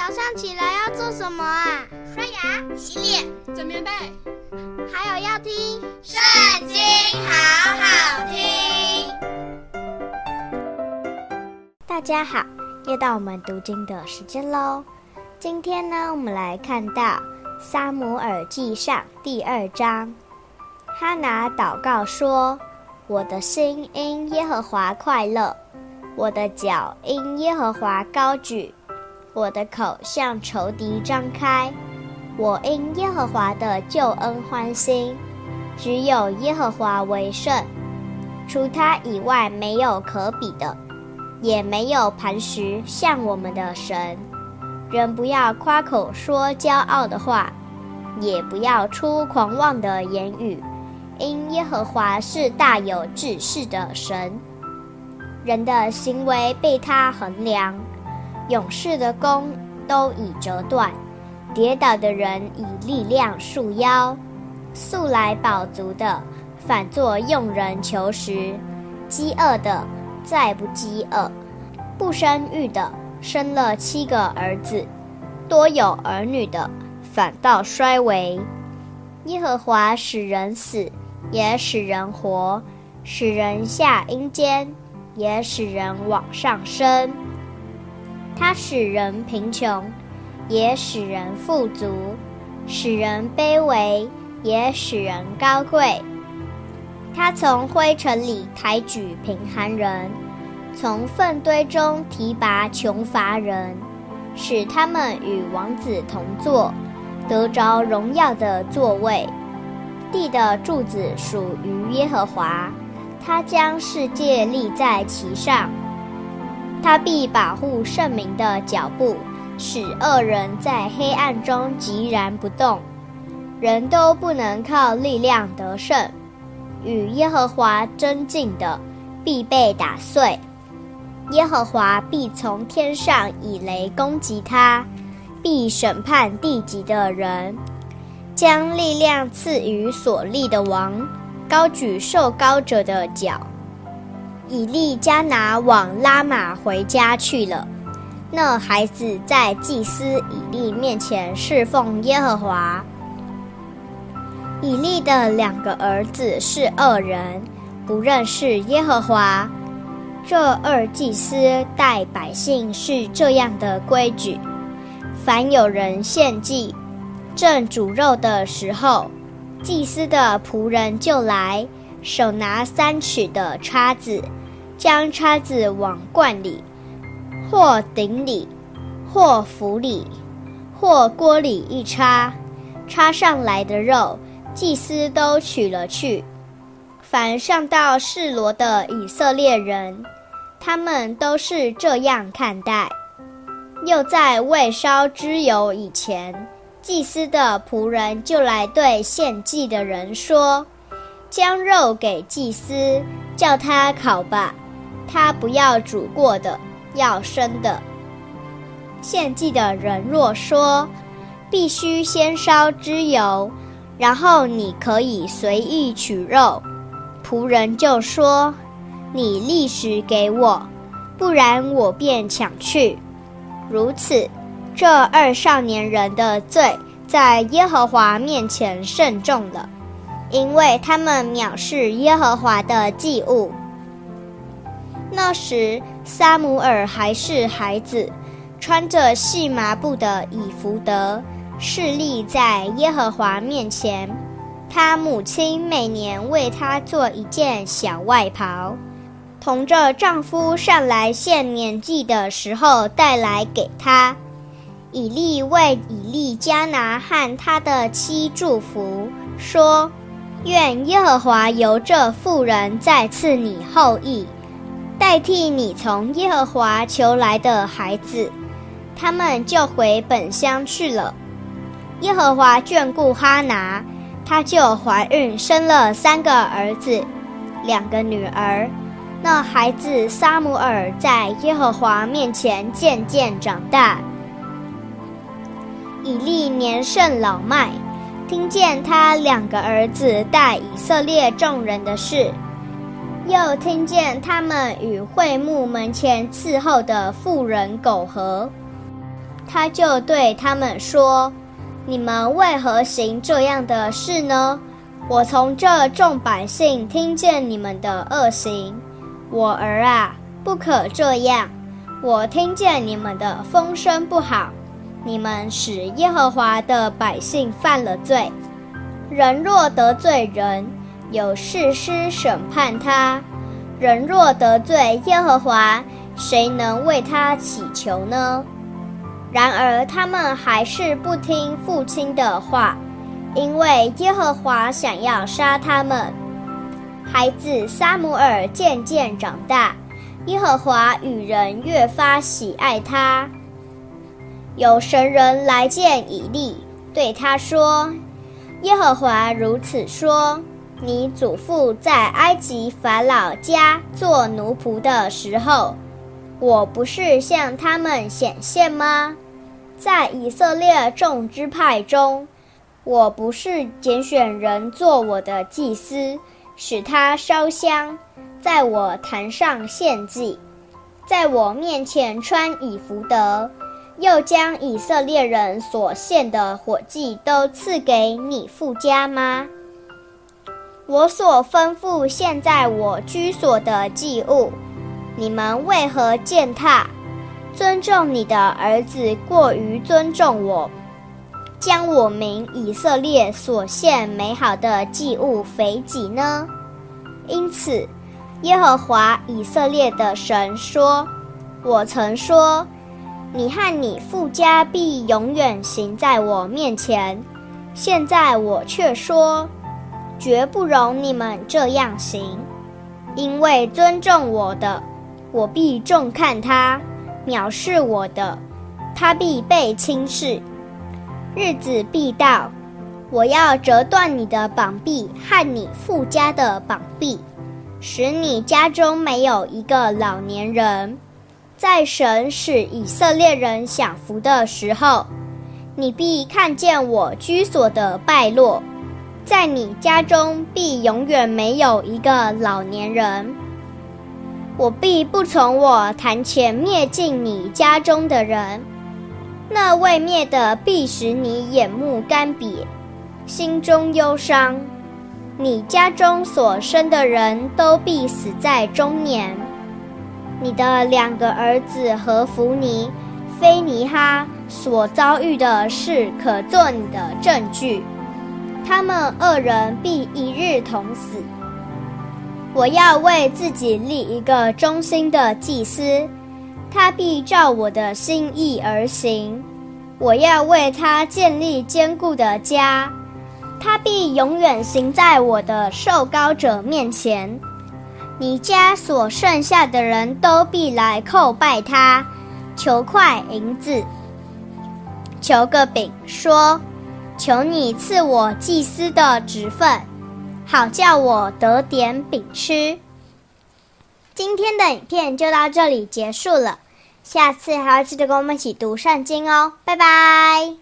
早上起来要做什么啊？刷牙、洗脸、整棉被，还有要听《圣经》，好好听。大家好，又到我们读经的时间喽。今天呢，我们来看到《撒母耳记上》第二章。哈拿祷告说：“我的心因耶和华快乐，我的脚因耶和华高举。”我的口向仇敌张开，我因耶和华的救恩欢心，只有耶和华为圣，除他以外没有可比的，也没有磐石像我们的神。人不要夸口说骄傲的话，也不要出狂妄的言语，因耶和华是大有知识的神，人的行为被他衡量。勇士的弓都已折断，跌倒的人以力量束腰，素来饱足的反作用人求食，饥饿的再不饥饿，不生育的生了七个儿子，多有儿女的反倒衰微。耶和华使人死，也使人活；使人下阴间，也使人往上升。他使人贫穷，也使人富足；使人卑微，也使人高贵。他从灰尘里抬举贫寒人，从粪堆中提拔穷乏人，使他们与王子同坐，得着荣耀的座位。地的柱子属于耶和华，他将世界立在其上。他必保护圣民的脚步，使恶人在黑暗中寂然不动。人都不能靠力量得胜，与耶和华争竞的必被打碎。耶和华必从天上以雷攻击他，必审判地极的人，将力量赐予所立的王，高举受膏者的脚。以利加拿往拉玛回家去了。那孩子在祭司以利面前侍奉耶和华。以利的两个儿子是恶人，不认识耶和华。这二祭司待百姓是这样的规矩：凡有人献祭，正煮肉的时候，祭司的仆人就来，手拿三尺的叉子。将叉子往罐里，或鼎里，或釜里，或锅里一插，插上来的肉，祭司都取了去。凡上到示罗的以色列人，他们都是这样看待。又在未烧脂油以前，祭司的仆人就来对献祭的人说：“将肉给祭司，叫他烤吧。”他不要煮过的，要生的。献祭的人若说，必须先烧脂油，然后你可以随意取肉，仆人就说：“你立时给我，不然我便抢去。”如此，这二少年人的罪在耶和华面前甚重了，因为他们藐视耶和华的祭物。那时，撒母耳还是孩子，穿着细麻布的以弗得，侍立在耶和华面前。他母亲每年为他做一件小外袍，同着丈夫上来献年祭的时候带来给他。以利为以利加拿和他的妻祝福，说：“愿耶和华由这妇人再赐你后裔。”代替你从耶和华求来的孩子，他们就回本乡去了。耶和华眷顾哈拿，她就怀孕生了三个儿子，两个女儿。那孩子撒母耳在耶和华面前渐渐长大。以利年甚老迈，听见他两个儿子带以色列众人的事。又听见他们与会幕门前伺候的妇人苟合，他就对他们说：“你们为何行这样的事呢？我从这众百姓听见你们的恶行。我儿啊，不可这样。我听见你们的风声不好，你们使耶和华的百姓犯了罪。人若得罪人，有誓师审判他；人若得罪耶和华，谁能为他祈求呢？”然而他们还是不听父亲的话，因为耶和华想要杀他们。孩子撒母耳渐渐长大，耶和华与人越发喜爱他。有神人来见以利，对他说：“耶和华如此说：你祖父在埃及法老家做奴仆的时候。”我不是向他们显现吗？在以色列众支派中，我不是拣选人做我的祭司，使他烧香，在我坛上献祭，在我面前穿以弗得，又将以色列人所献的火祭都赐给你父家吗？我所吩咐献在我居所的祭物。你们为何践踏？尊重你的儿子过于尊重我，将我民以色列所献美好的祭物肥己呢？因此，耶和华以色列的神说：“我曾说，你和你父家必永远行在我面前。现在我却说，绝不容你们这样行，因为尊重我的。”我必重看他，藐视我的，他必被轻视。日子必到，我要折断你的膀臂和你父家的膀臂，使你家中没有一个老年人。在神使以色列人享福的时候，你必看见我居所的败落，在你家中必永远没有一个老年人。我必不从我坛前灭尽你家中的人，那未灭的必使你眼目干瘪，心中忧伤。你家中所生的人都必死在中年。你的两个儿子何弗尼、菲尼哈所遭遇的事，可作你的证据。他们二人必一日同死。我要为自己立一个忠心的祭司，他必照我的心意而行。我要为他建立坚固的家，他必永远行在我的受膏者面前。你家所剩下的人都必来叩拜他，求块银子，求个饼，说：求你赐我祭司的职分。好叫我得点饼吃。今天的影片就到这里结束了，下次还要记得跟我们一起读圣经哦，拜拜。